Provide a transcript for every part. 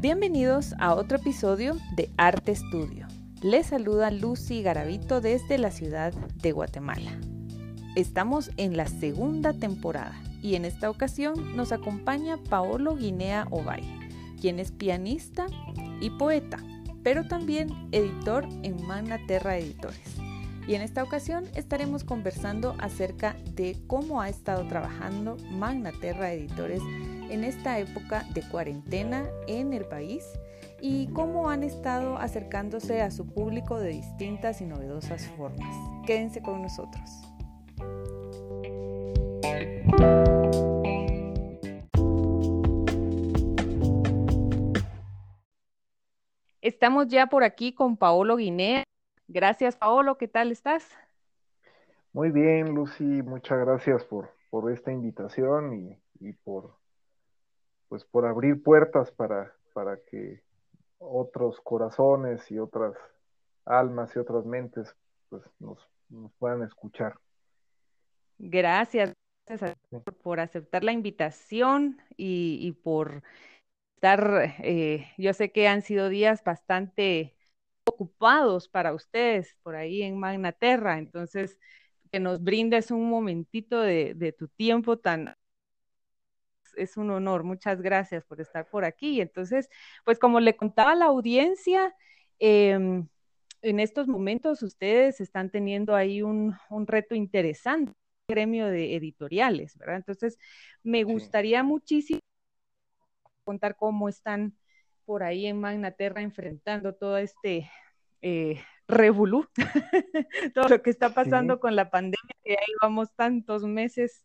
Bienvenidos a otro episodio de Arte Estudio. Les saluda Lucy Garavito desde la ciudad de Guatemala. Estamos en la segunda temporada y en esta ocasión nos acompaña Paolo Guinea Ovay, quien es pianista y poeta, pero también editor en Magna Terra Editores. Y en esta ocasión estaremos conversando acerca de cómo ha estado trabajando Magna Terra Editores en esta época de cuarentena en el país y cómo han estado acercándose a su público de distintas y novedosas formas. Quédense con nosotros. Estamos ya por aquí con Paolo Guinea. Gracias, Paolo. ¿Qué tal estás? Muy bien, Lucy. Muchas gracias por, por esta invitación y, y por pues por abrir puertas para, para que otros corazones y otras almas y otras mentes pues nos, puedan escuchar. Gracias, por, aceptar la invitación y, por estar, eh, yo sé que han sido días bastante ocupados para ustedes por ahí en Magnaterra, entonces que nos brindes un momentito de, de tu tiempo tan es un honor. Muchas gracias por estar por aquí. Entonces, pues como le contaba a la audiencia, em, en estos momentos ustedes están teniendo ahí un, reto interesante, gremio de editoriales, ¿verdad? Entonces, me gustaría muchísimo contar cómo están por ahí en Magnaterra enfrentando todo este eh, revolú, todo lo que está pasando con la pandemia, que ya llevamos tantos meses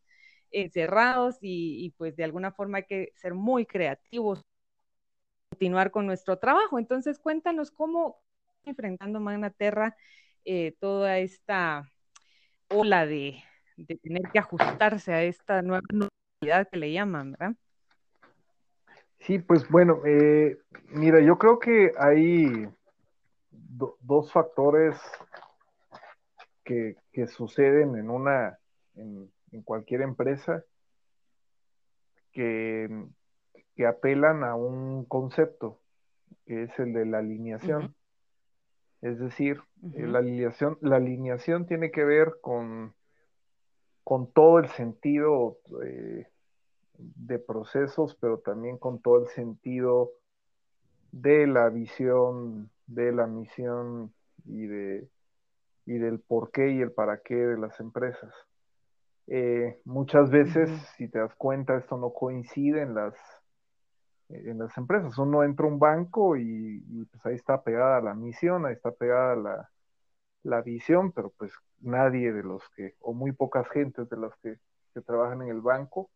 encerrados y, pues de alguna forma hay que ser muy creativos, continuar con nuestro trabajo. Entonces cuéntanos cómo enfrentando Magna Terra eh, toda esta ola de, tener que ajustarse a esta nueva normalidad que le llaman, ¿verdad? Sí, pues bueno, eh, mira, yo creo que hay dos factores que, que, suceden en una, en cualquier empresa que, que, apelan a un concepto, que es el de la alineación. Es decir, eh, la, alineación, la alineación tiene que ver con, con todo el sentido eh, de procesos, pero también con todo el sentido de la visión, de la misión y, de, y del por qué y el para qué de las empresas. Eh, muchas veces, si te das cuenta, esto no coincide en las, en las empresas. Uno entra a un banco y, pues ahí está pegada la misión, ahí está pegada la, la, visión, pero pues nadie de los que, o muy pocas gentes de las que, que trabajan en el banco,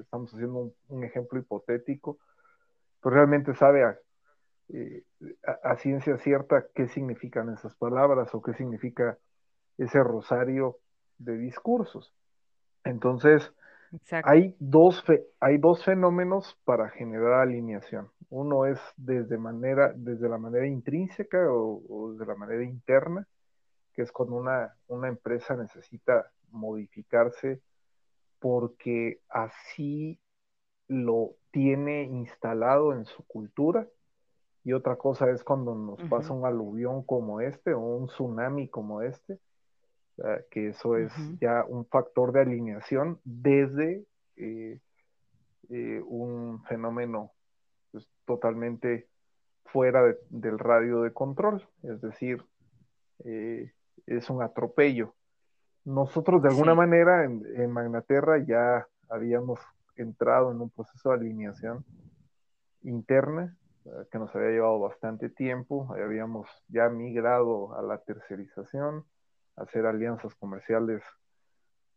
estamos haciendo un, ejemplo hipotético, pues realmente sabe eh, a, a ciencia cierta qué significan esas palabras o qué significa ese rosario de discursos. Entonces, hay dos, hay dos fenómenos para generar alineación. Uno es desde, manera, desde la manera intrínseca o, desde la manera interna, que es cuando una, una empresa necesita modificarse porque así lo tiene instalado en su cultura. Y otra cosa es cuando nos pasa un aluvión como este o un tsunami como este, que eso es ya un factor de alineación desde eh, eh, un fenómeno pues, totalmente fuera del radio de control, es decir, eh, es un atropello. Nosotros de alguna manera en, en, Magnaterra ya habíamos entrado en un proceso de alineación interna que nos había llevado bastante tiempo, habíamos ya migrado a la tercerización, hacer alianzas comerciales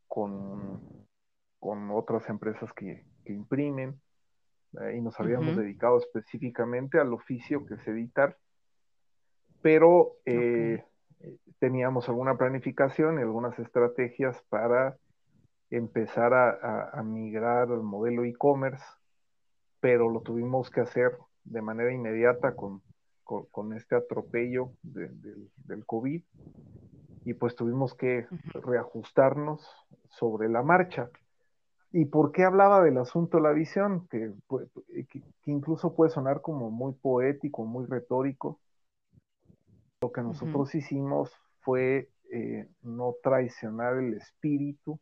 con, con otras empresas que, imprimen eh, y nos habíamos dedicado específicamente al oficio que es editar, pero eh, teníamos alguna planificación y algunas estrategias para empezar a, migrar al modelo e-commerce, pero lo tuvimos que hacer de manera inmediata con, con, este atropello del COVID y pues tuvimos que reajustarnos sobre la marcha. ¿Y por qué hablaba del asunto de la visión? Que, que, incluso puede sonar como muy poético, muy retórico. Lo que nosotros hicimos fue eh, no traicionar el espíritu.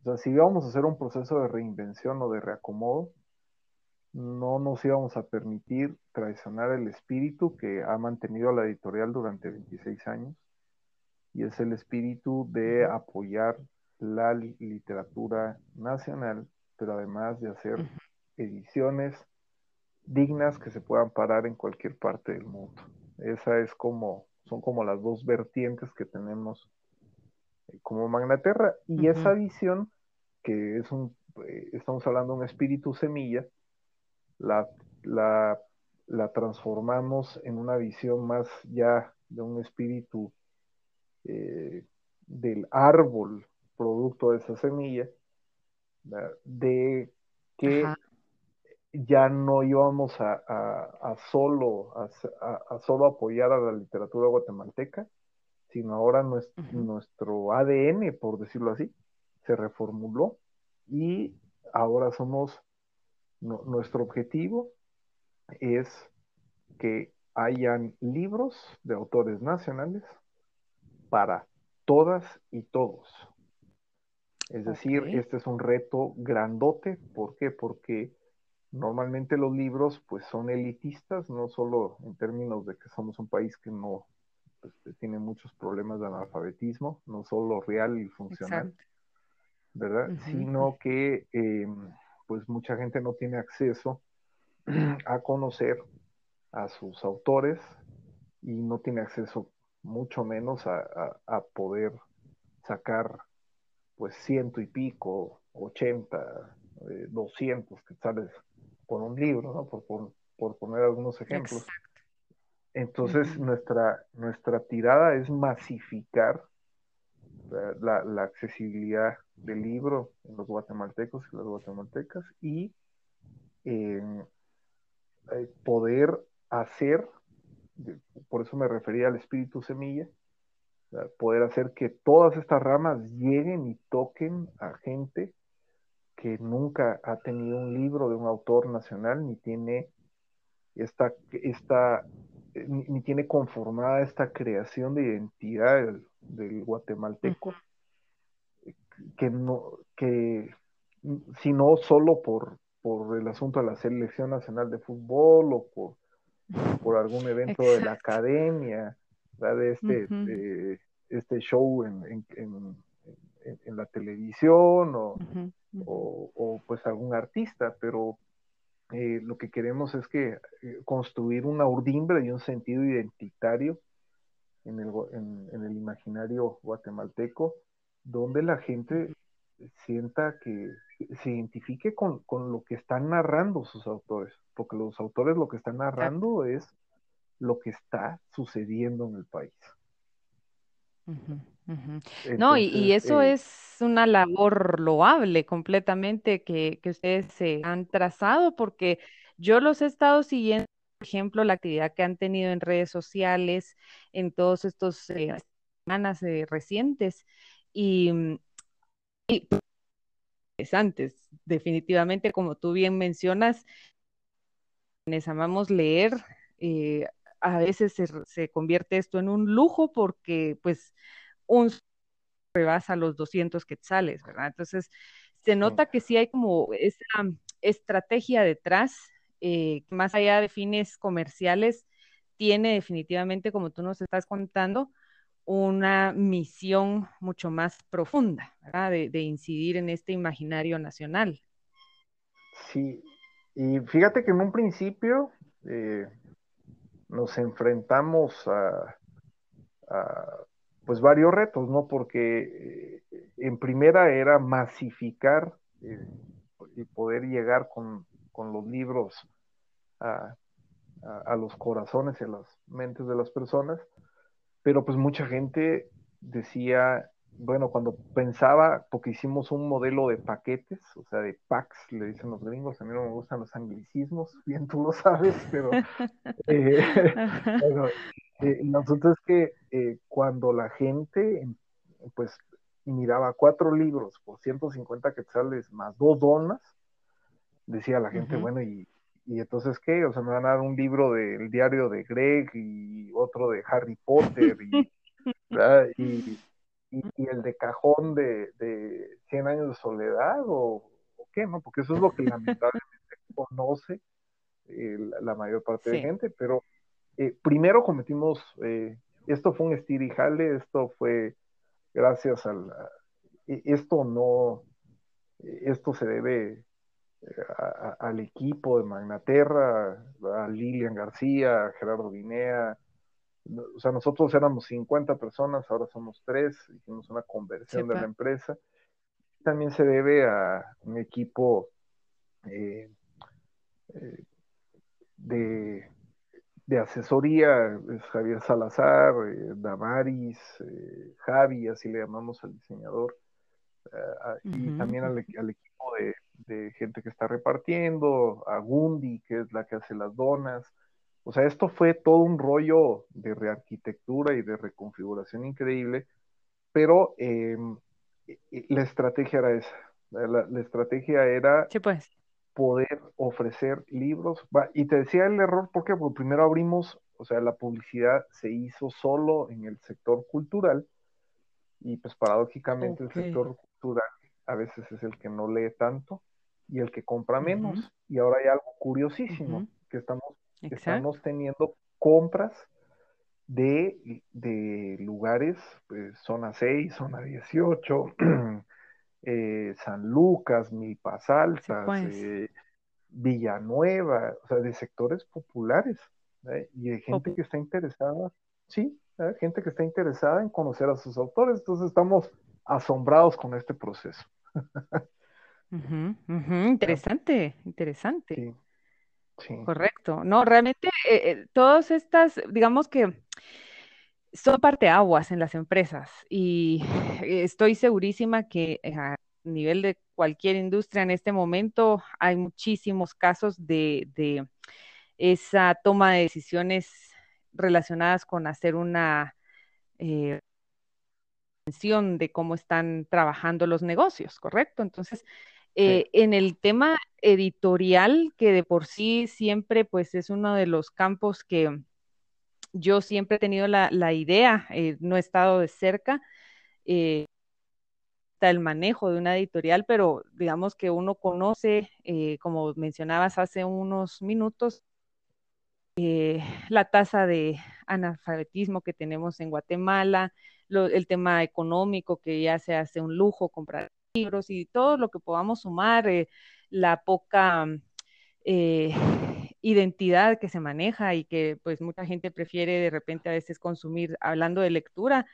O sea, si íbamos a hacer un proceso de reinvención o de reacomodo, no nos íbamos a permitir traicionar el espíritu que ha mantenido la editorial durante 26 años y es el espíritu de apoyar la literatura nacional, pero además de hacer ediciones dignas que se puedan parar en cualquier parte del mundo. Esa es como, son como las dos vertientes que tenemos eh, como Magnaterra y esa visión que es un, eh, estamos hablando de un espíritu semilla, la, la, la, transformamos en una visión más ya de un espíritu eh, del árbol producto de esa semilla, de que ya no íbamos a, solo, a, solo apoyar a la literatura guatemalteca, sino ahora nuestro, ADN, por decirlo así, se reformuló y ahora somos, nuestro objetivo es que hayan libros de autores nacionales para todas y todos. Es decir, este es un reto grandote. ¿Por qué? Porque normalmente los libros pues son elitistas, no solo en términos de que somos un país que no pues, tiene muchos problemas de analfabetismo, no solo real y funcional, ¿verdad? Sino que em, pues mucha gente no tiene acceso a conocer a sus autores y no tiene acceso mucho menos a poder sacar pues ciento y pico, ochenta, eh, doscientos quetzales por un libro, ¿no? Por, poner algunos ejemplos. Entonces, nuestra, nuestra tirada es masificar la, accesibilidad del libro en los guatemaltecos y las guatemaltecas y eh, poder hacer, por eso me refería al espíritu semilla, poder hacer que todas estas ramas lleguen y toquen a gente que nunca ha tenido un libro de un autor nacional, ni tiene esta, esta ni, tiene conformada esta creación de identidad del, guatemalteco, que no, que sino solo por, por el asunto de la selección nacional de fútbol o por, por algún evento de la academia, de este, este show en, la televisión o, pues algún artista, pero eh, lo que queremos es que eh, construir una urdimbre y un sentido identitario en el, en, el imaginario guatemalteco, donde la gente sienta que se identifique con, con, lo que están narrando sus autores, porque los autores lo que están narrando es lo que está sucediendo en el país. No, y, eso eh es una labor loable completamente que, ustedes se han trazado, porque yo los he estado siguiendo, por ejemplo, la actividad que han tenido en redes sociales en todos estos eh, semanas eh, recientes y, mm, y interesantes, definitivamente, como tú bien mencionas, les amamos leer, a veces se, convierte esto en un lujo porque pues un rebasa los 200 quetzales, ¿verdad? Entonces, se nota que sí hay como esa estrategia detrás, eh, más allá de fines comerciales, tiene definitivamente, como tú nos estás contando, una misión mucho más profunda. De, incidir en este imaginario nacional. Sí, y fíjate que en un principio, eh, nos enfrentamos a, pues varios retos, ¿no? Porque eh, en primera era masificar eh, y poder llegar con, los libros a, los corazones y a las mentes de las personas, pero pues mucha gente decía, bueno, cuando pensaba, porque hicimos un modelo de paquetes, o sea, de packs, le dicen los gringos, a mí no me gustan los anglicismos, bien tú lo sabes, pero eh, bueno, eh, nosotros es que eh, cuando la gente, pues miraba cuatro libros por 150 quetzales más dos donas, decía la gente, bueno, y, y, entonces qué? O sea, me van a dar un libro del diario de Greg y otro de Harry Potter y, y, y, el de cajón de, de 100 años de soledad o, qué, ¿no? Porque eso es lo que lamentablemente conoce eh, la, mayor parte de gente, pero eh, primero cometimos, eh, esto fue un estirajale, esto fue gracias al, esto no, esto se debe al equipo de Magnaterra, a Lilian García, a Gerardo Guinea, o sea, nosotros éramos 50 personas, ahora somos tres, hicimos una conversión de la empresa. También se debe a un equipo eh, eh, de, de, asesoría, es Javier Salazar, eh, Damaris, Javi, así le llamamos al diseñador, y también al, al equipo de, de, gente que está repartiendo, a Gundi, que es la que hace las donas, o sea, esto fue todo un rollo de rearquitectura y de reconfiguración increíble, pero em, la estrategia era esa. La, estrategia era pues. poder ofrecer libros. Y te decía el error, ¿por qué? Porque primero abrimos, o sea, la publicidad se hizo solo en el sector cultural y pues paradójicamente el sector cultural a veces es el que no lee tanto y el que compra menos. Y ahora hay algo curiosísimo, que estamos Estamos teniendo compras de, de lugares, pues, zona 6, zona 18, eh, San Lucas, Milpas Altas, pues. eh, Villanueva, o sea, de sectores populares ¿eh? y de gente que está interesada, sí, gente que está interesada en conocer a sus autores. Entonces estamos asombrados con este proceso. Interesante, interesante. Sí. Correcto. No, realmente eh, eh, todas estas, digamos que son parteaguas en las empresas y estoy segurísima que eh, a nivel de cualquier industria en este momento hay muchísimos casos de, esa toma de decisiones relacionadas con hacer una eh, de cómo están trabajando los negocios, ¿correcto? Entonces, eh, en el tema editorial, que de por sí siempre pues es uno de los campos que yo siempre he tenido la, idea, eh, no he estado de cerca, eh, el manejo de una editorial, pero digamos que uno conoce, eh, como mencionabas hace unos minutos, la tasa de analfabetismo que tenemos en Guatemala, el tema económico que ya se hace un lujo comprar libros y todo lo que podamos sumar, eh, la poca eh, identidad que se maneja y que pues mucha gente prefiere de repente a veces consumir, hablando de lectura,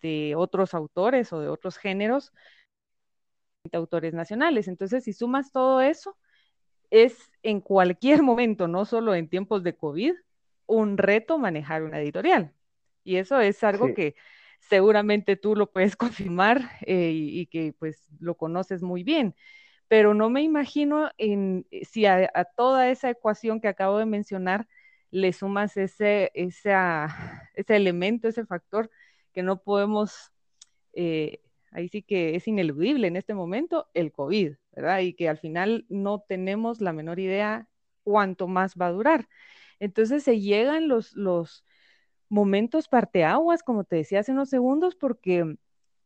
de otros autores o de otros géneros, autores nacionales. Entonces, si sumas todo eso, es en cualquier momento, no solo en tiempos de COVID, un reto manejar una editorial. Y eso es algo que seguramente tú lo puedes confirmar eh, y, que pues lo conoces muy bien. Pero no me imagino en, eh, si a, toda esa ecuación que acabo de mencionar le sumas ese, ese elemento, ese factor que no podemos, eh, ahí sí que es ineludible en este momento, el COVID, ¿verdad? Y que al final no tenemos la menor idea cuánto más va a durar. Entonces se llegan los, momentos parteaguas, como te decía hace unos segundos, porque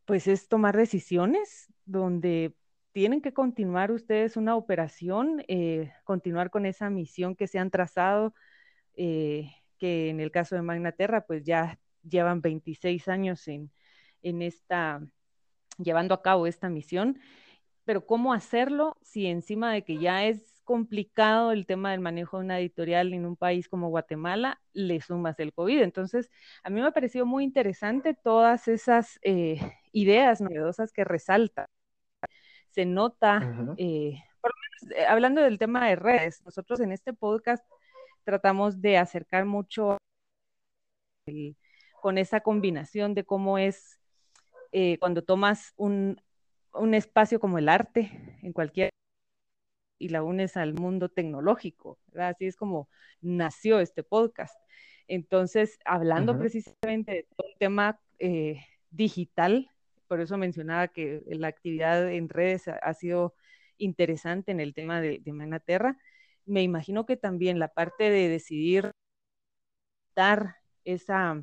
pues es tomar decisiones donde tienen que continuar ustedes una operación, eh, continuar con esa misión que se han trazado, eh, que en el caso de Magnaterra, pues ya llevan 26 años en, en esta, llevando a cabo esta misión, pero ¿cómo hacerlo si encima de que ya es complicado el tema del manejo de una editorial en un país como Guatemala, le sumas el COVID. Entonces, a mí me ha parecido muy interesante todas esas eh, ideas novedosas que resalta. Se nota, eh, por lo menos, eh, hablando del tema de redes, nosotros en este podcast tratamos de acercar mucho con esa combinación de cómo es cuando tomas un, un espacio como el arte en cualquier y la unes al mundo tecnológico. Así es como nació este podcast. Entonces, hablando precisamente de todo el tema eh, digital, por eso mencionaba que la actividad en redes ha, sido interesante en el tema de, de Manaterra. Me imagino que también la parte de decidir dar esa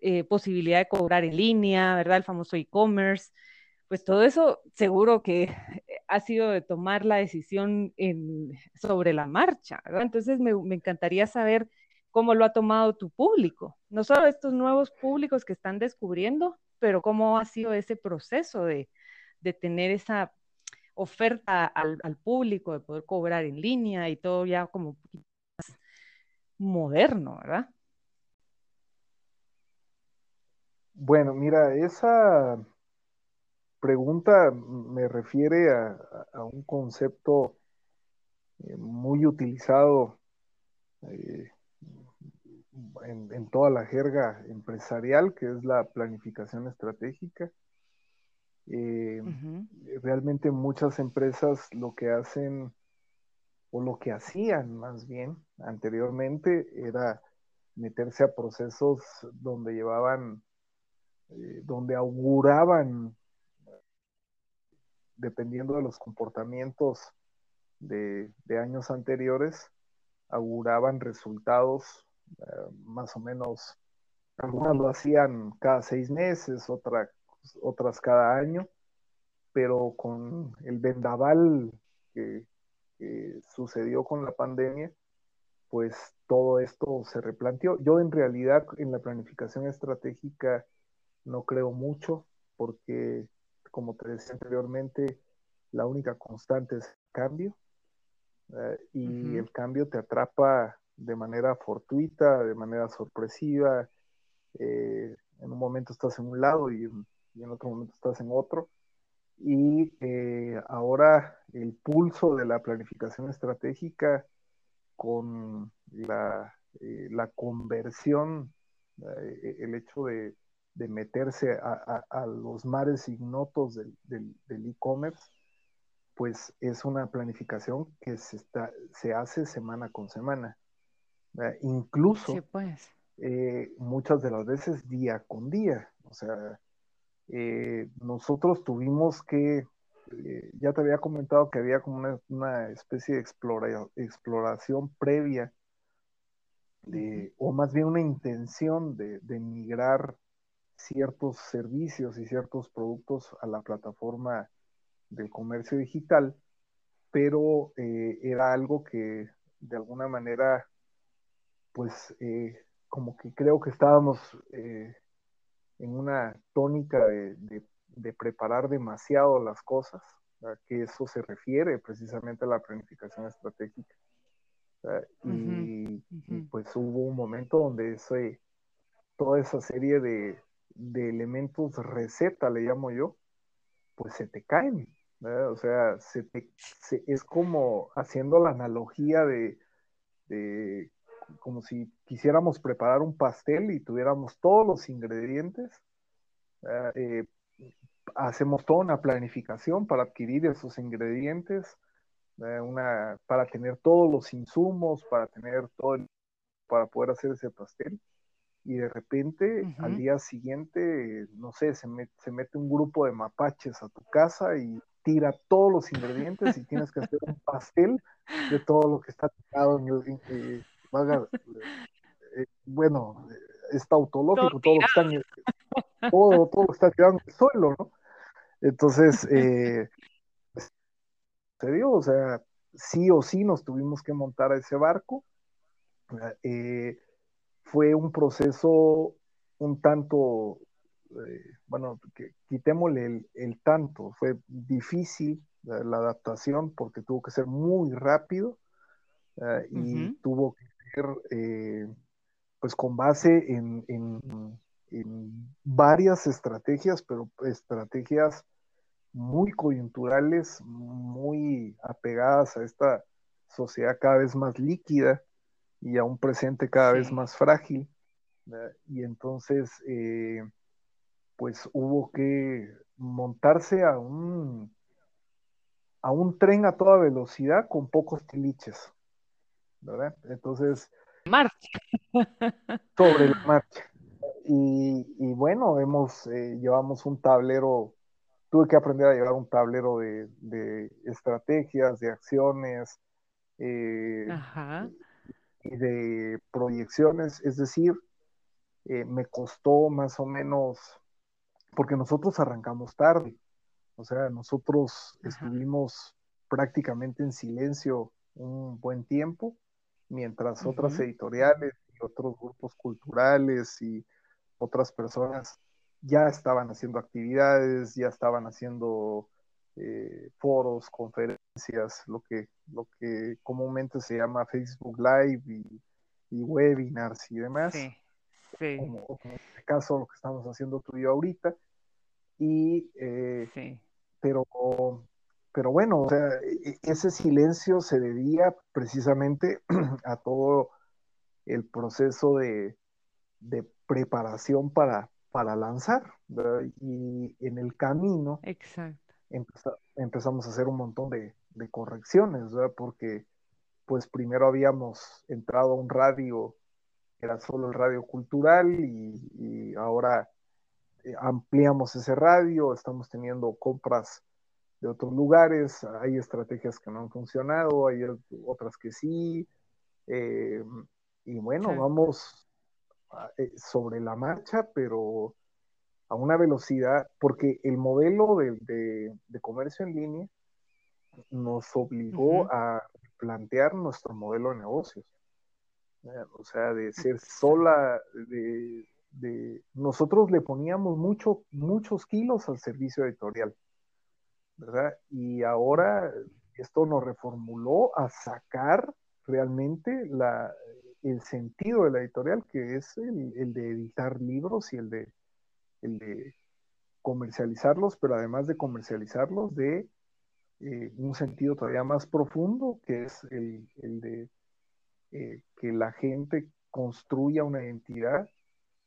eh, posibilidad de cobrar en línea, ¿verdad? El famoso e-commerce, pues todo eso seguro que ha sido de tomar la decisión sobre la marcha, ¿verdad? Entonces me, encantaría saber cómo lo ha tomado tu público, no solo estos nuevos públicos que están descubriendo, pero cómo ha sido ese proceso de, de tener esa oferta al, al, público, de poder cobrar en línea y todo ya como un poquito más moderno, ¿verdad? Bueno, mira, esa pregunta me refiere a, a un concepto eh, muy utilizado eh, en, en, toda la jerga empresarial, que es la planificación estratégica. Eh, uh -huh. Realmente muchas empresas lo que hacen, o lo que hacían más bien anteriormente, era meterse a procesos donde llevaban, eh, donde auguraban, dependiendo de los comportamientos de, años anteriores, auguraban resultados uh, más o menos, algunas lo hacían cada seis meses, otra, otras cada año, pero con el vendaval que, que, sucedió con la pandemia, pues todo esto se replanteó. Yo en realidad en la planificación estratégica no creo mucho porque, como te decía anteriormente, la única constante es el cambio uh, y uh -huh. el cambio te atrapa de manera fortuita, de manera sorpresiva. Eh, en un momento estás en un lado y, y, en otro momento estás en otro. Y eh, ahora el pulso de la planificación estratégica con la, eh, la conversión, eh, el hecho de, de meterse a, a, a, los mares ignotos del e-commerce, pues es una planificación que se, está, se hace semana con semana. Eh, incluso sí, pues. eh, muchas de las veces día con día. O sea, eh, nosotros tuvimos que, ya te había comentado que había como una, una especie de explora, exploración previa, de, o más bien una intención de, de, migrar ciertos servicios y ciertos productos a la plataforma del comercio digital, pero eh, era algo que de alguna manera pues eh, como que creo que estábamos eh, en una tónica de, de, de, preparar demasiado las cosas, ¿verdad? que eso se refiere precisamente a la planificación estratégica. Y, uh -huh. y, pues hubo un momento donde ese, toda esa serie de, de elementos receta, le llamo yo, pues se te caen. O sea, se te, es como haciendo la analogía de, de como si quisiéramos preparar un pastel y tuviéramos todos los ingredientes. Eh, hacemos toda una planificación para adquirir esos ingredientes, una, para tener todos los insumos, para tener todo, para poder hacer ese pastel. Y de repente, uh -huh. al día siguiente, no sé, se, met, se mete un grupo de mapaches a tu casa y tira todos los ingredientes y tienes que hacer un pastel de todo lo que está tirado en el, haga, eh, bueno, es tautológico, todo, lo que está todo, todo lo que está tirado en el suelo, ¿no? Entonces, eh, se dio, o sea, sí o sí nos tuvimos que montar a ese barco. Eh, fue un proceso un tanto, eh, bueno, que, quitémosle el, el, tanto, fue difícil la, la, adaptación porque tuvo que ser muy rápido uh, y uh -huh. tuvo que eh, pues con base en, en, en, varias estrategias, pero estrategias muy coyunturales, muy apegadas a esta sociedad cada vez más líquida y a un presente cada sí. vez más frágil. Y entonces, eh, pues hubo que montarse a un, a un tren a toda velocidad con pocos tiliches. ¿verdad? Entonces... Marcha. sobre la marcha. y, bueno, hemos, eh, llevamos un tablero, tuve que aprender a llevar un tablero de, estrategias, de acciones eh, y de proyecciones, es decir, eh, me costó más o menos, porque nosotros arrancamos tarde, o sea, nosotros estuvimos prácticamente en silencio un buen tiempo, mientras otras editoriales y otros grupos culturales y otras personas ya estaban haciendo actividades, ya estaban haciendo eh, foros, conferencias, lo que, lo que comúnmente se llama Facebook Live y, webinars y demás. Sí, sí. Como, en este caso lo que estamos haciendo tú y yo ahorita. Y, eh, sí. pero, pero bueno, o sea, e, ese silencio se debía precisamente a todo el proceso de, de preparación para, para lanzar. Y en el camino empezamos a hacer un montón de, correcciones, porque pues primero habíamos entrado a un radio, era solo el radio cultural, y, ahora eh, ampliamos ese radio, estamos teniendo compras de otros lugares, hay estrategias que no han funcionado, hay otras que sí, eh, y bueno, vamos eh, sobre la marcha, pero a una velocidad, porque el modelo de, comercio en línea nos obligó a plantear nuestro modelo de negocios. O sea, de ser sola, de, nosotros le poníamos mucho, muchos kilos al servicio editorial, ¿verdad? Y ahora esto nos reformuló a sacar realmente la, el sentido de la editorial, que es el, de editar libros y el de, el de comercializarlos, pero además de comercializarlos, de eh, un sentido todavía más profundo, que es el, de eh, que la gente construya una identidad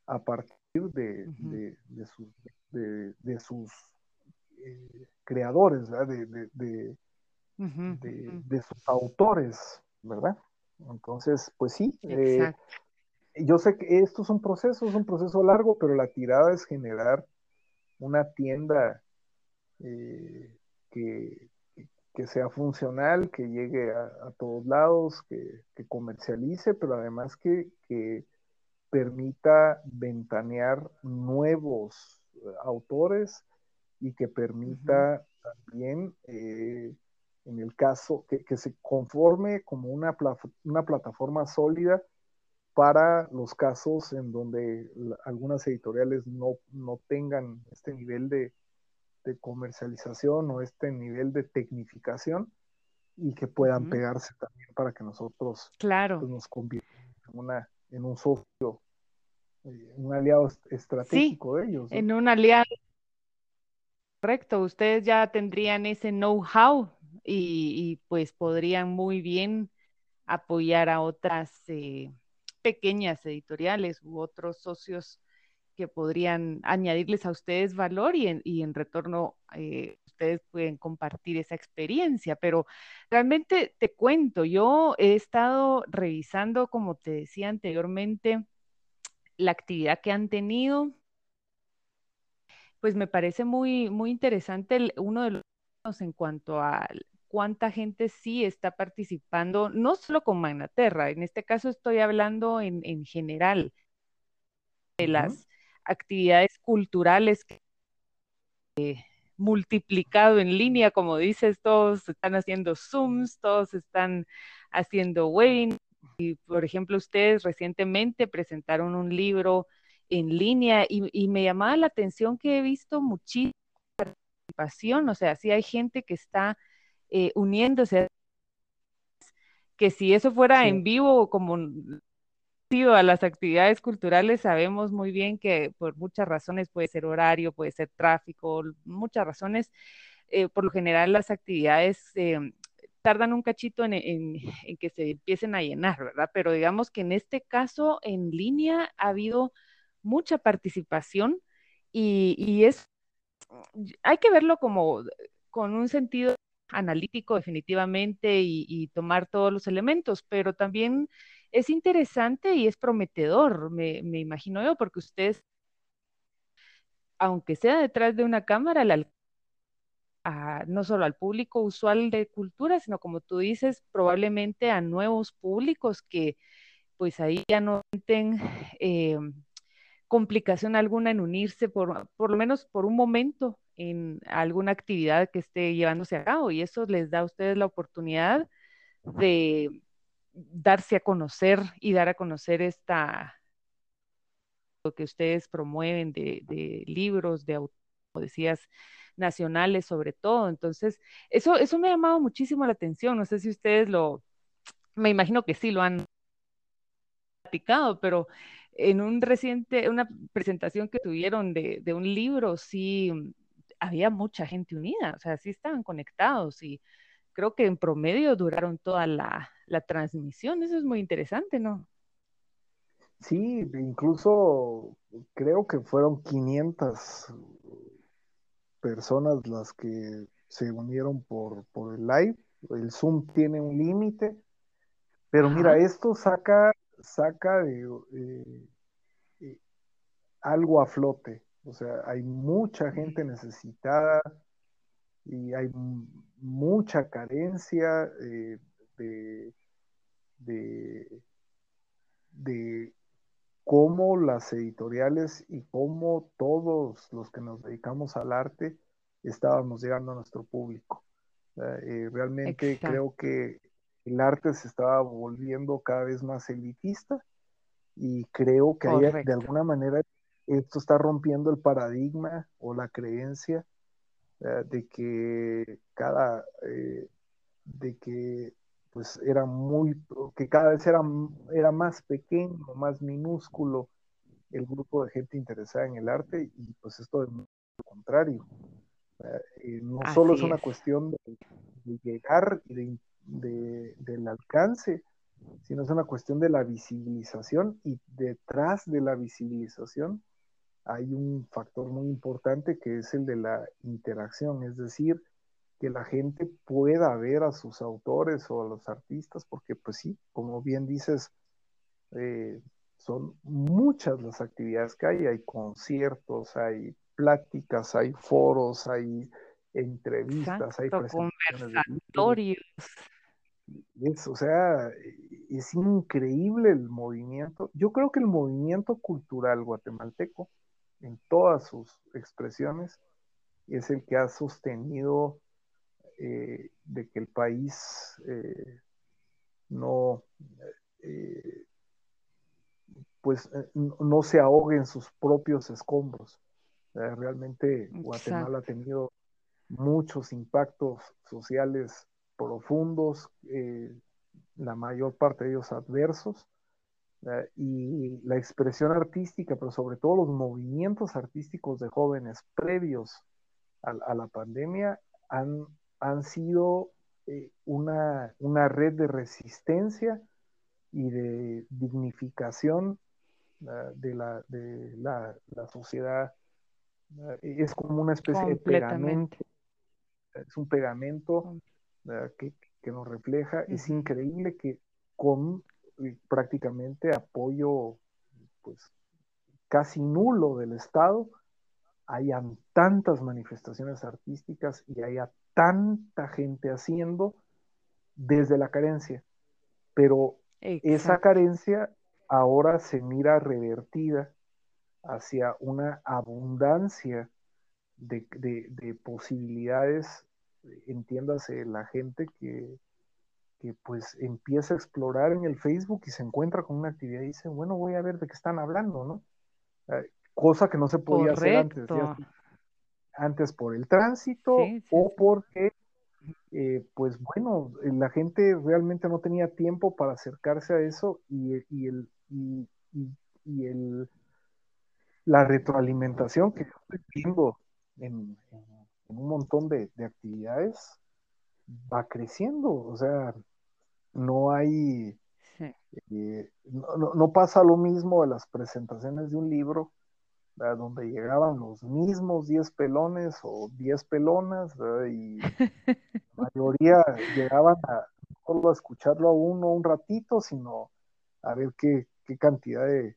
a partir de, sus, de, sus eh, creadores, de, de sus autores, ¿verdad? Entonces, pues sí, eh, yo sé que esto es un proceso, es un proceso largo, pero la tirada es generar una tienda eh, que, sea funcional, que llegue a, todos lados, que, comercialice, pero además que, permita ventanear nuevos autores y que permita también eh, en el caso, que, se conforme como una, una, plataforma sólida para los casos en donde algunas editoriales no, tengan este nivel de, comercialización o este nivel de tecnificación y que puedan pegarse también para que nosotros claro. Pues, nos convirtamos en, una, en un socio, eh, un aliado estratégico de ellos. En un aliado. Correcto, ustedes ya tendrían ese know-how y, pues podrían muy bien apoyar a otras eh, pequeñas editoriales u otros socios que podrían añadirles a ustedes valor y en, y en retorno eh, ustedes pueden compartir esa experiencia. Pero realmente te cuento, yo he estado revisando, como te decía anteriormente, la actividad que han tenido. Pues me parece muy, muy interesante uno de los en cuanto a cuánta gente sí está participando, no solo con Magnaterra, en este caso estoy hablando en, general de las actividades culturales que eh, multiplicado en línea, como dices, todos están haciendo Zooms, todos están haciendo webinars. Y, por ejemplo, ustedes recientemente presentaron un libro en línea y, y me llamaba la atención que he visto muchísima participación, o sea, sí hay gente que está eh, uniéndose. Que si eso fuera en vivo, como a las actividades culturales, sabemos muy bien que por muchas razones puede ser horario, puede ser tráfico, muchas razones. Eh, por lo general las actividades eh, tardan un cachito en, que se empiecen a llenar, ¿verdad? Pero digamos que en este caso en línea ha habido mucha participación y, y es, hay que verlo como con un sentido analítico definitivamente y, tomar todos los elementos, pero también es interesante y es prometedor, me, imagino yo, porque ustedes, aunque sea detrás de una cámara, la no solo al público usual de cultura, sino como tú dices, probablemente a nuevos públicos que pues ahí ya no sienten eh, complicación alguna en unirse, por, por lo menos por un momento, en alguna actividad que esté llevándose a cabo. Y eso les da a ustedes la oportunidad de darse a conocer y dar a conocer esta lo que ustedes promueven de, de libros, de como nacionales sobre todo. Entonces, eso, eso me ha llamado muchísimo la atención. No sé si ustedes lo, me imagino que sí lo han platicado, pero en un reciente, una presentación que tuvieron de, de un libro, sí había mucha gente unida, o sea, sí estaban conectados y creo que en promedio duraron toda la, la transmisión. Eso es muy interesante, ¿no? Sí, incluso creo que fueron 500 personas las que se unieron por, por el live. El Zoom tiene un límite, pero mira, esto saca, saca de, eh, eh, algo a flote. O sea, hay mucha gente necesitada y hay mucha carencia eh, de, de, de cómo las editoriales y cómo todos los que nos dedicamos al arte estábamos llegando a nuestro público. Eh, realmente creo que el arte se estaba volviendo cada vez más elitista y creo que de alguna manera esto está rompiendo el paradigma o la creencia eh, de que cada eh, de que pues era muy, que cada vez era, era más pequeño, más minúsculo el grupo de gente interesada en el arte y pues esto es lo contrario. Eh, no solo es una cuestión de, llegar y de, del alcance, sino es una cuestión de la visibilización y detrás de la visibilización hay un factor muy importante que es el de la interacción, es decir, que la gente pueda ver a sus autores o a los artistas, porque pues sí, como bien dices, eh, son muchas las actividades que hay, hay conciertos, hay pláticas, hay foros, hay entrevistas, hay conversatorios. Es, o sea, es increíble el movimiento. Yo creo que el movimiento cultural guatemalteco, en todas sus expresiones, es el que ha sostenido eh, de que el país eh, no, eh, pues, no se ahogue en sus propios escombros. realmente Guatemala ha tenido muchos impactos sociales profundos, la mayor parte de ellos adversos, y la expresión artística, pero sobre todo los movimientos artísticos de jóvenes previos a la pandemia han han sido eh, una, red de resistencia y de dignificación de, la, de la, sociedad. es como una especie de pegamento. Es un pegamento que, nos refleja. Es increíble que con eh, prácticamente apoyo pues casi nulo del Estado. Hayan tantas manifestaciones artísticas y haya tanta gente haciendo desde la carencia, pero esa carencia ahora se mira revertida hacia una abundancia de, posibilidades, entiéndase la gente que, pues empieza a explorar en el Facebook y se encuentra con una actividad y dice, bueno, voy a ver de qué están hablando, ¿no? Eh, cosa que no se podía hacer antes antes por el tránsito o porque, eh, pues bueno, la gente realmente no tenía tiempo para acercarse a eso y, el, y, el, la retroalimentación que estoy viendo en, un montón de, actividades va creciendo, o sea, no hay, eh, no, no, pasa lo mismo de las presentaciones de un libro donde llegaban los mismos 10 pelones o 10 pelonas, y la mayoría llegaban a solo a escucharlo a uno un ratito, sino a ver qué, qué cantidad de,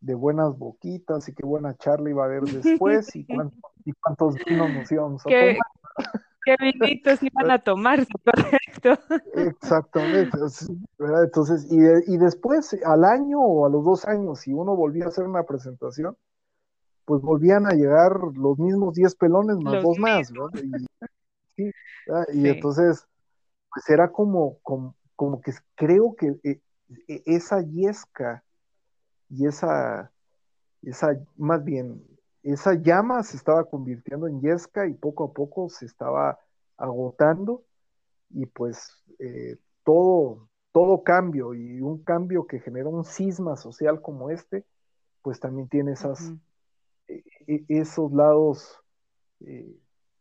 de, buenas boquitas y qué buena charla iba a haber después y, y cuántos vinos nos íbamos a tomar. Qué vinitos iban a tomar, correcto. Exactamente. Entonces, y, y después, al año o a los dos años, si uno volvía a hacer una presentación, pues volvían a llegar los mismos 10 pelones más dos más, ¿no? Y, y entonces, pues era como, como, como que creo que eh, e, esa yesca y esa, esa, más bien, esa llama se estaba convirtiendo en yesca y poco a poco se estaba agotando y pues eh, todo, todo cambio y un cambio que genera un cisma social como este, pues también tiene esas, e, e, esos lados eh,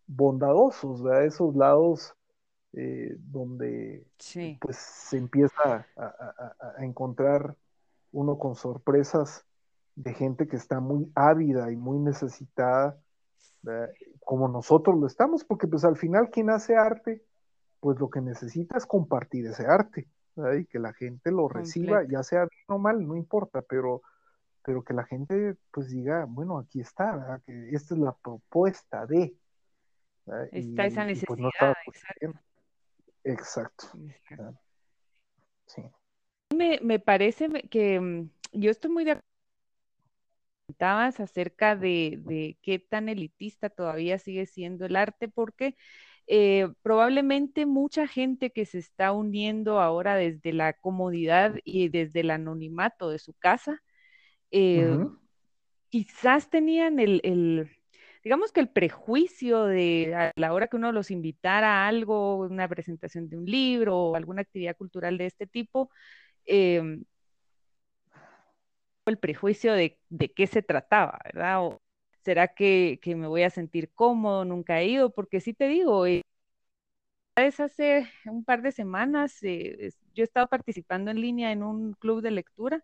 bondadosos, esos lados eh, donde pues se empieza a, encontrar uno con sorpresas de gente que está muy ávida y muy necesitada, como nosotros lo estamos, porque pues al final quien hace arte, pues lo que necesita es compartir ese arte, y que la gente lo reciba, ya sea bien o mal, no importa, pero, pero que la gente pues diga, bueno, aquí está, que esta es la propuesta de... Está esa pues, necesidad, exacto. Exacto. Sí. Me, me parece que mm, yo estoy muy de acuerdo acerca de, de, qué tan elitista todavía sigue siendo el arte, porque eh, probablemente mucha gente que se está uniendo ahora desde la comodidad y desde el anonimato de su casa, eh, quizás tenían el, el, digamos que el prejuicio de a la hora que uno los invitara a algo, una presentación de un libro o alguna actividad cultural de este tipo, eh, el prejuicio de, de, qué se trataba, ¿verdad? O será que, que, me voy a sentir cómodo, nunca he ido, porque sí te digo, eh, hace un par de semanas eh, yo he estado participando en línea en un club de lectura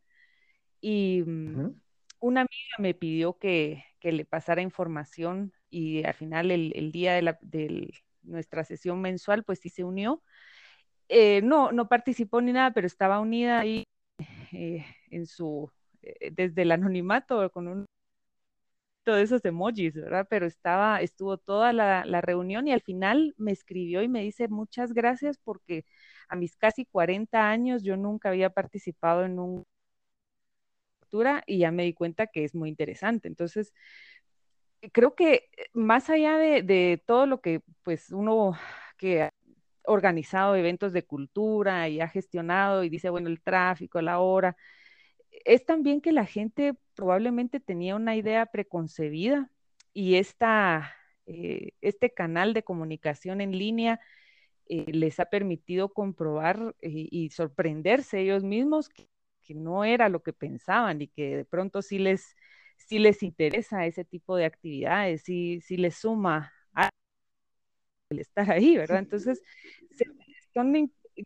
y uh una amiga me pidió que, le pasara información y al final el, día de, la, nuestra sesión mensual pues sí se unió. Eh, no, no participó ni nada, pero estaba unida ahí eh, en su, desde el anonimato con un todos esos emojis, ¿verdad? Pero estaba, estuvo toda la, la, reunión y al final me escribió y me dice muchas gracias porque a mis casi 40 años yo nunca había participado en un y ya me di cuenta que es muy interesante. Entonces, creo que eh, más allá de, todo lo que pues uno que ha organizado eventos de cultura y ha gestionado y dice, bueno, el tráfico, la hora, es también que la gente probablemente tenía una idea preconcebida y esta, eh, este canal de comunicación en línea eh, les ha permitido comprobar y sorprenderse ellos mismos que que no era lo que pensaban y que de pronto sí les, sí les interesa ese tipo de actividades, sí, sí les suma el estar ahí, ¿verdad? Entonces, son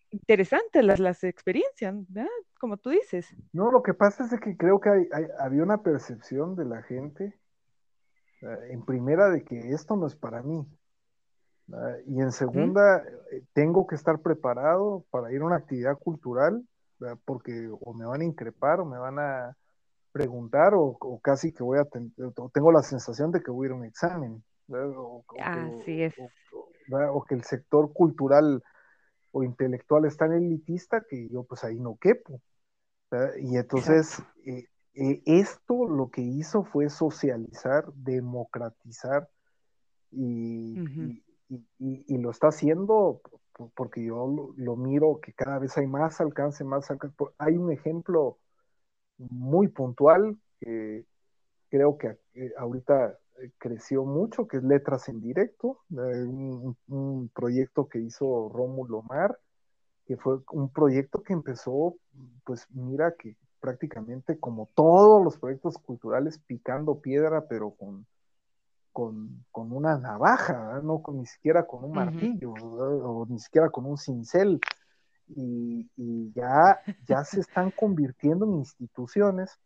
interesantes las, las experiencias, ¿verdad? Como tú dices. No, lo que pasa es que creo que hay, había una percepción de la gente, en primera, de que esto no es para mí. Y en segunda, eh, tengo que estar preparado para ir a una actividad cultural porque o me van a increpar o me van a preguntar o, casi que voy a tengo la sensación de que voy a ir a un examen. O, Así es. O, que el sector cultural o intelectual es tan elitista que yo pues ahí no quepo. Y entonces eh, eh, esto lo que hizo fue socializar, democratizar y, y, lo está haciendo porque yo lo, miro que cada vez hay más alcance, más alcance. Hay un ejemplo muy puntual que creo que eh, ahorita creció mucho, que es Letras en Directo, eh, un, proyecto que hizo Rómulo Mar, que fue un proyecto que empezó, pues mira que prácticamente como todos los proyectos culturales picando piedra, pero con con, una navaja, no con, ni siquiera con un martillo, o ni siquiera con un cincel. Y, ya, ya se están convirtiendo en instituciones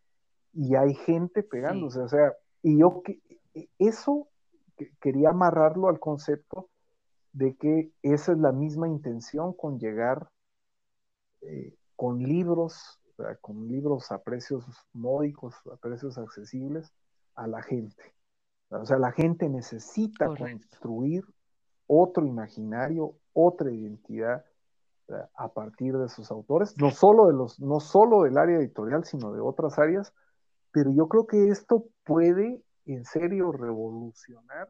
y hay gente pegándose. O sea, y yo que eso quería amarrarlo al concepto de que esa es la misma intención con llegar eh, con libros con libros a precios módicos, a precios accesibles a la gente. O sea, la gente necesita construir otro imaginario, otra identidad a partir de sus autores, no solo de los, no solo del área editorial, sino de otras áreas, pero yo creo que esto puede en serio revolucionar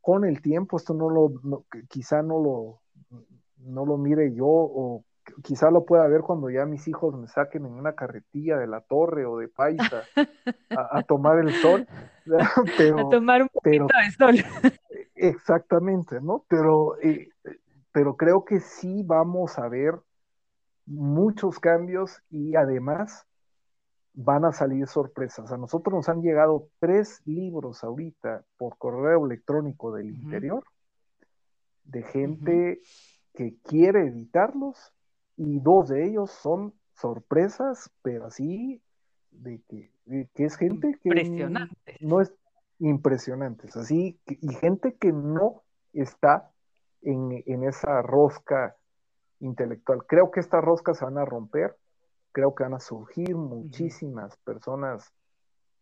con el tiempo, esto no lo, quizá no lo, no lo mire yo o quizá lo pueda ver cuando ya mis hijos me saquen en una carretilla de la torre o de Paisa a, tomar el sol. a tomar un poquito de sol. Exactamente, ¿no? Pero, eh, pero creo que sí vamos a ver muchos cambios y además van a salir sorpresas. A nosotros nos han llegado tres libros ahorita por correo electrónico del interior de gente que quiere editarlos y dos de ellos son sorpresas, pero así de que, es gente que no es impresionantes, así y gente que no está en, en, esa rosca intelectual. Creo que estas roscas se van a romper, creo que van a surgir muchísimas personas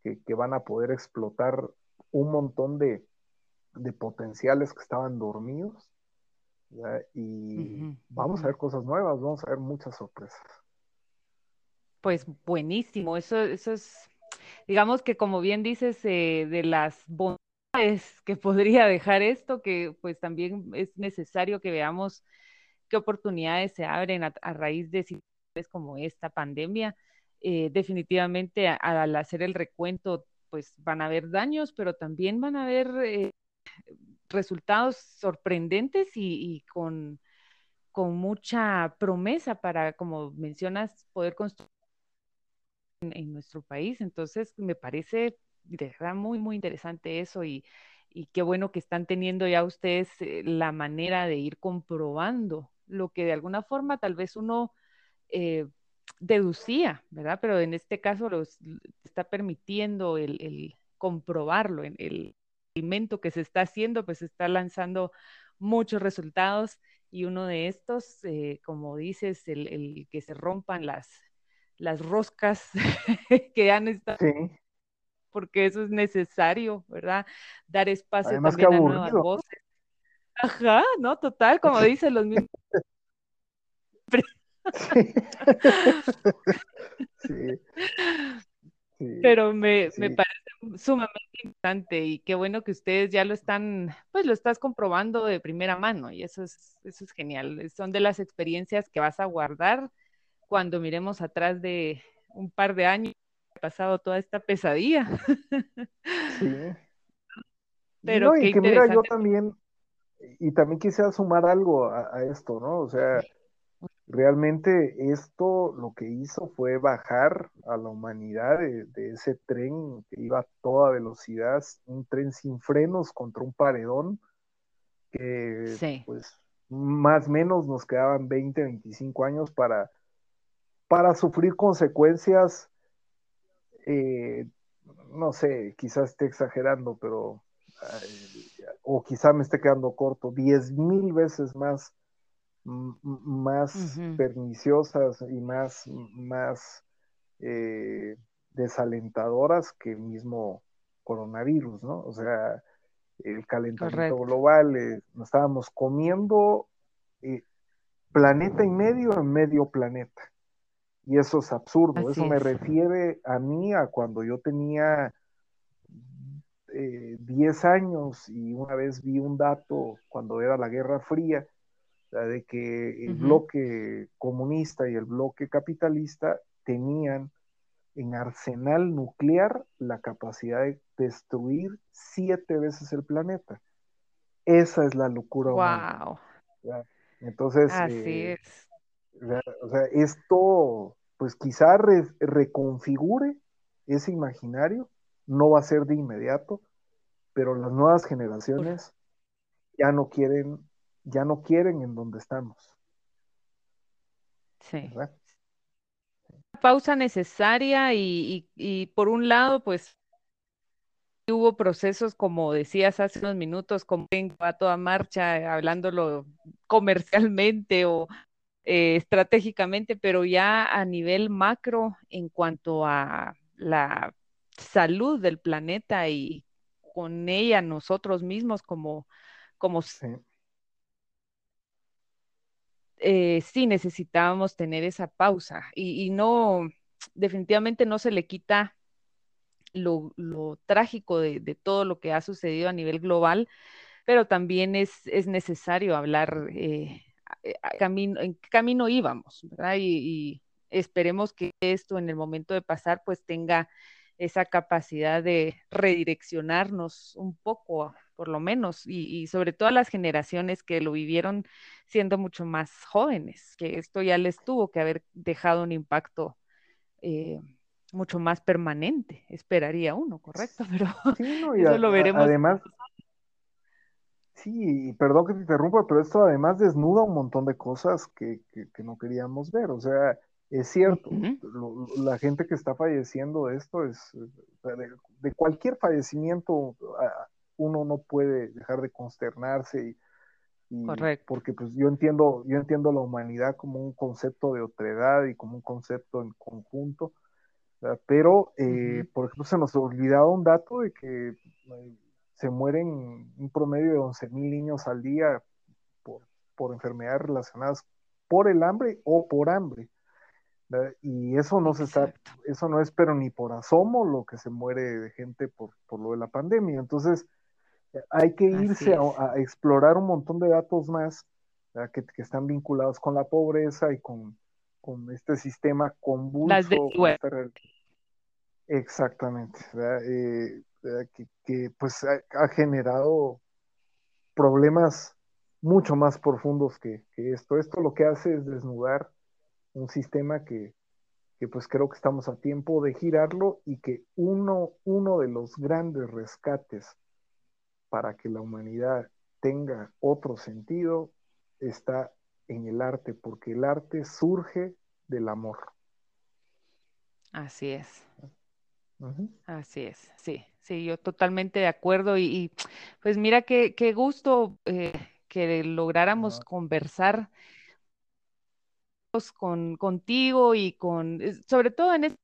que, que, van a poder explotar un montón de, de potenciales que estaban dormidos y vamos a ver cosas nuevas, vamos a ver muchas sorpresas. Pues buenísimo, eso, eso es, digamos que como bien dices, eh, de las bondades que podría dejar esto, que pues también es necesario que veamos qué oportunidades se abren a, raíz de situaciones como esta pandemia. Eh, definitivamente al hacer el recuento, pues van a haber daños, pero también van a haber eh, resultados sorprendentes y, con, con, mucha promesa para, como mencionas, poder construir en, nuestro país. Entonces, me parece de verdad muy, muy interesante eso y, y qué bueno que están teniendo ya ustedes eh, la manera de ir comprobando lo que de alguna forma tal vez uno eh, deducía, ¿verdad? Pero en este caso los está permitiendo el, el comprobarlo, en el experimento que se está haciendo, pues está lanzando muchos resultados y uno de estos, eh, como dices, el, que se rompan las, las roscas que han estado. Porque eso es necesario, ¿verdad? Dar espacio también a nuevas voces. Ajá, ¿no? Total, como dicen los mismos. sí. Pero me, me, parece sumamente importante y qué bueno que ustedes ya lo están, pues lo estás comprobando de primera mano y eso es, eso es genial. Son de las experiencias que vas a guardar cuando miremos atrás de un par de años ha pasado toda esta pesadilla. Sí. Pero y que mira, yo también, y también quisiera sumar algo a, a esto, ¿no? O sea, Realmente esto lo que hizo fue bajar a la humanidad de, ese tren que iba a toda velocidad, un tren sin frenos contra un paredón, que pues más o menos nos quedaban 20, 25 años para, para sufrir consecuencias, eh, no sé, quizás esté exagerando, pero, o quizá me esté quedando corto, 10 mil veces más más perniciosas y más, más eh, desalentadoras que el mismo coronavirus, ¿no? O sea, el calentamiento global, eh, nos estábamos comiendo eh, planeta y medio en medio planeta. Y eso es absurdo. eso me refiere a mí a cuando yo tenía 10 años y una vez vi un dato cuando era la Guerra Fría de que el bloque comunista y el bloque capitalista tenían en arsenal nuclear la capacidad de destruir siete veces el planeta. Esa es la locura wow. Entonces, Así eh, es. O sea, esto, pues quizá reconfigure ese imaginario, no va a ser de inmediato, pero las nuevas generaciones ya no quieren ya no quieren en donde estamos. Sí. Pausa necesaria y, y, por un lado, pues hubo procesos, como decías hace unos minutos, como a toda marcha, hablándolo comercialmente o eh, estratégicamente, pero ya a nivel macro en cuanto a la salud del planeta y con ella nosotros mismos como, como sí. Eh, sí necesitábamos tener esa pausa y, no, definitivamente no se le quita lo, trágico de, todo lo que ha sucedido a nivel global, pero también es, es necesario hablar eh, camino, en qué camino íbamos, ¿verdad? Y, esperemos que esto en el momento de pasar pues tenga esa capacidad de redireccionarnos un poco, por lo menos, y, sobre todo a las generaciones que lo vivieron siendo mucho más jóvenes, que esto ya les tuvo que haber dejado un impacto eh, mucho más permanente, esperaría uno, correcto, pero eso lo veremos. Además, Sí, perdón que te interrumpa, pero esto además desnuda un montón de cosas que, no queríamos ver. O sea, es cierto, la gente que está falleciendo de esto es, de, cualquier fallecimiento, uno no puede dejar de consternarse y, Correcto. porque pues yo entiendo, yo entiendo la humanidad como un concepto de otredad y como un concepto en conjunto, pero eh, por ejemplo se nos olvidaba un dato de que eh, se mueren un promedio de 11 mil niños al día por, enfermedades relacionadas por el hambre o por hambre. Y eso no se está, eso no es pero ni por asomo lo que se muere de gente por, lo de la pandemia. Entonces, hay que irse a, explorar un montón de datos más que, están vinculados con la pobreza y con, este sistema convulso. Exactamente. Eh, que, pues ha, generado problemas mucho más profundos que, esto. Esto lo que hace es desnudar un sistema que, pues creo que estamos a tiempo de girarlo y que uno, uno de los grandes rescates para que la humanidad tenga otro sentido está en el arte, porque el arte surge del amor. Así es. Así es, sí, sí, yo totalmente de acuerdo y, pues mira qué, qué gusto eh, que lográramos conversar con, contigo y con, sobre todo en este,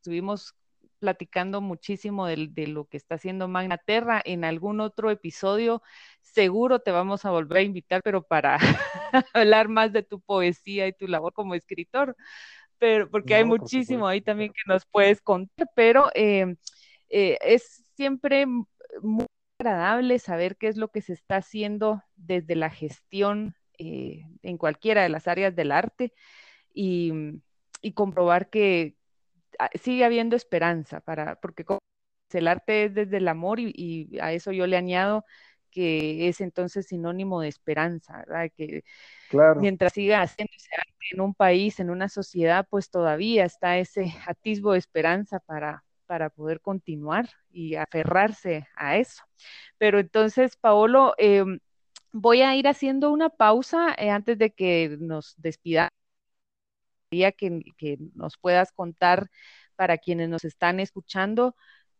estuvimos platicando muchísimo de, de, lo que está haciendo Magna Terra. En algún otro episodio seguro te vamos a volver a invitar, pero para hablar más de tu poesía y tu labor como escritor pero porque hay muchísimo ahí también que nos puedes contar, pero em, eh, es siempre muy agradable saber qué es lo que se está haciendo desde la gestión eh, en cualquiera de las áreas del arte y, comprobar que sigue habiendo esperanza para, porque el arte es desde el amor y, y a eso yo le añado que es entonces sinónimo de esperanza, ¿verdad? Que mientras siga haciéndose arte en un país, en una sociedad, pues todavía está ese atisbo de esperanza para, para poder continuar y aferrarse a eso. Pero entonces, Paolo, em, voy a ir haciendo una pausa eh, antes de que nos despida. Que, que nos puedas contar para quienes nos están escuchando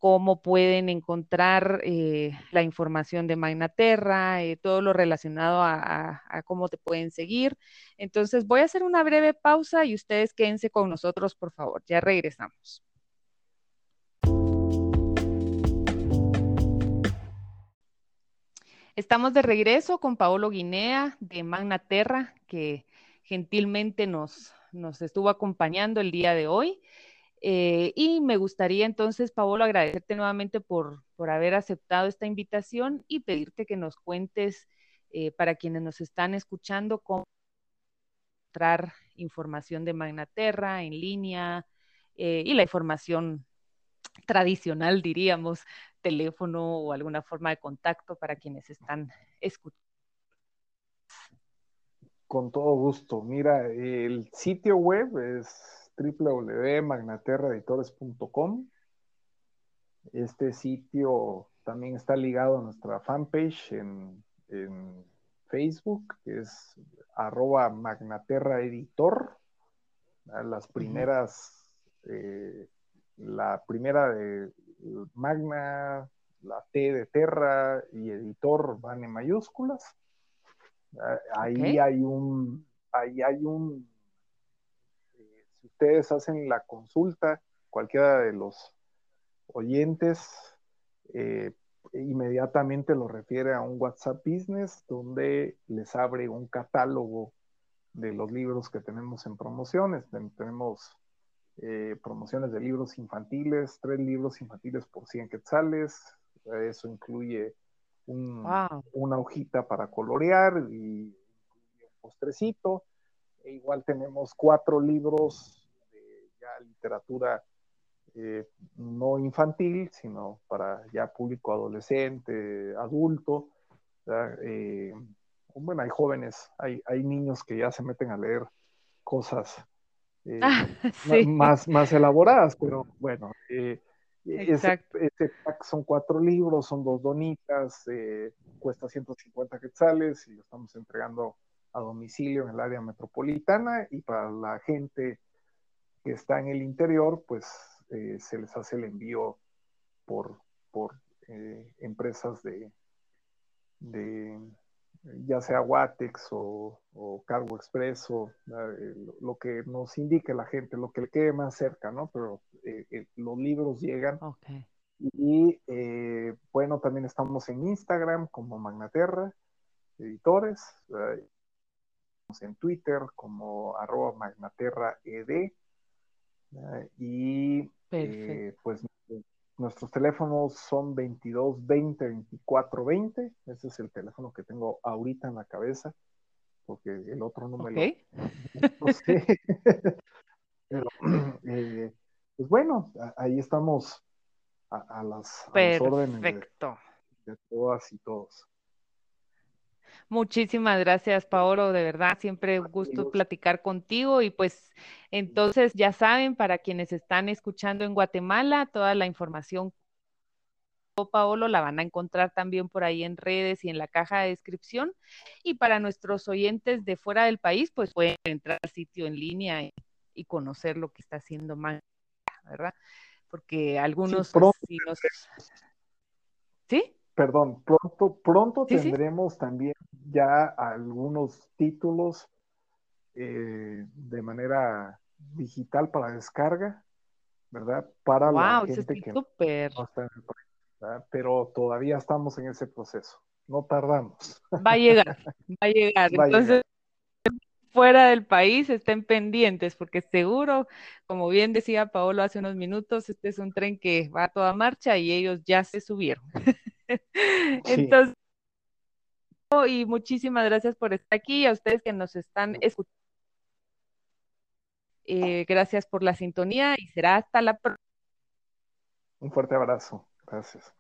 cómo pueden encontrar eh, la información de Magnaterra, eh, todo lo relacionado a, cómo te pueden seguir. Entonces voy a hacer una breve pausa y ustedes quédense con nosotros, por favor. Ya regresamos. Estamos de regreso con Paolo Guinea de Magnaterra, que gentilmente nos, nos estuvo acompañando el día de hoy. Eh, y me gustaría entonces, Paolo, agradecerte nuevamente por, por haber aceptado esta invitación y pedirte que nos cuentes eh, para quienes nos están escuchando cómo encontrar información de Magnaterra en línea eh, y la información tradicional, diríamos, teléfono o alguna forma de contacto para quienes están escuchando. Con todo gusto. Mira, el sitio web es www.magnaterraeditores.com. Este sitio también está ligado a nuestra fanpage en, Facebook, que es arroba magnaterraeditor. Las primeras, eh, la primera de Magna, la T de Terra y editor van en mayúsculas. Ahí hay un ahí hay un, eh, si ustedes hacen la consulta, cualquiera de los oyentes, eh, inmediatamente lo refiere a un WhatsApp Business donde les abre un catálogo de los libros que tenemos en promociones. Tenemos eh, promociones de libros infantiles, tres libros infantiles por 100 quetzales. Eso incluye una hojita para colorear y un postrecito. E igual tenemos cuatro libros de ya literatura eh, no infantil, sino para ya público adolescente, adulto. Eh, bueno, hay jóvenes, hay, hay niños que ya se meten a leer cosas eh, ah, más, más elaboradas, pero bueno, eh, ese, pack son cuatro libros, son dos donitas, eh, cuesta 150 quetzales y lo estamos entregando a domicilio en el área metropolitana y para la gente que está en el interior, pues se les hace el envío por, por empresas de, de ya sea Watex o, Cargo Expreso, eh, lo que nos indique la gente, lo que le quede más cerca, ¿no? Pero eh, eh, los libros llegan. Y bueno, también estamos en Instagram como Magnaterra Editores, en Twitter como arroba magnaterra ed. y pues Nuestros teléfonos son 22 20 24 20. Ese es el teléfono que tengo ahorita en la cabeza, porque el otro no me lo. sé. Pero, eh, pues bueno, ahí estamos a, las, órdenes de, todas y todos. Muchísimas gracias, Paolo. De verdad, siempre un gusto platicar contigo. Y pues entonces ya saben, para quienes están escuchando en Guatemala, toda la información Paolo la van a encontrar también por ahí en redes y en la caja de descripción. Y para nuestros oyentes de fuera del país, pues pueden entrar al sitio en línea y, conocer lo que está haciendo Magna, ¿verdad? Porque algunos sí, ¿Sí? Perdón, pronto, pronto tendremos también ya algunos títulos eh, de manera digital para descarga, ¿verdad? Para la gente que super. pero todavía estamos en ese proceso, no tardamos. Va a llegar, va a llegar. Entonces, fuera del país estén pendientes, porque seguro, como bien decía Paolo hace unos minutos, este es un tren que va a toda marcha y ellos ya se subieron. Entonces, y muchísimas gracias por estar aquí, a ustedes que nos están escuchando. Eh, gracias por la sintonía y será hasta la próxima. Un fuerte abrazo. Gracias.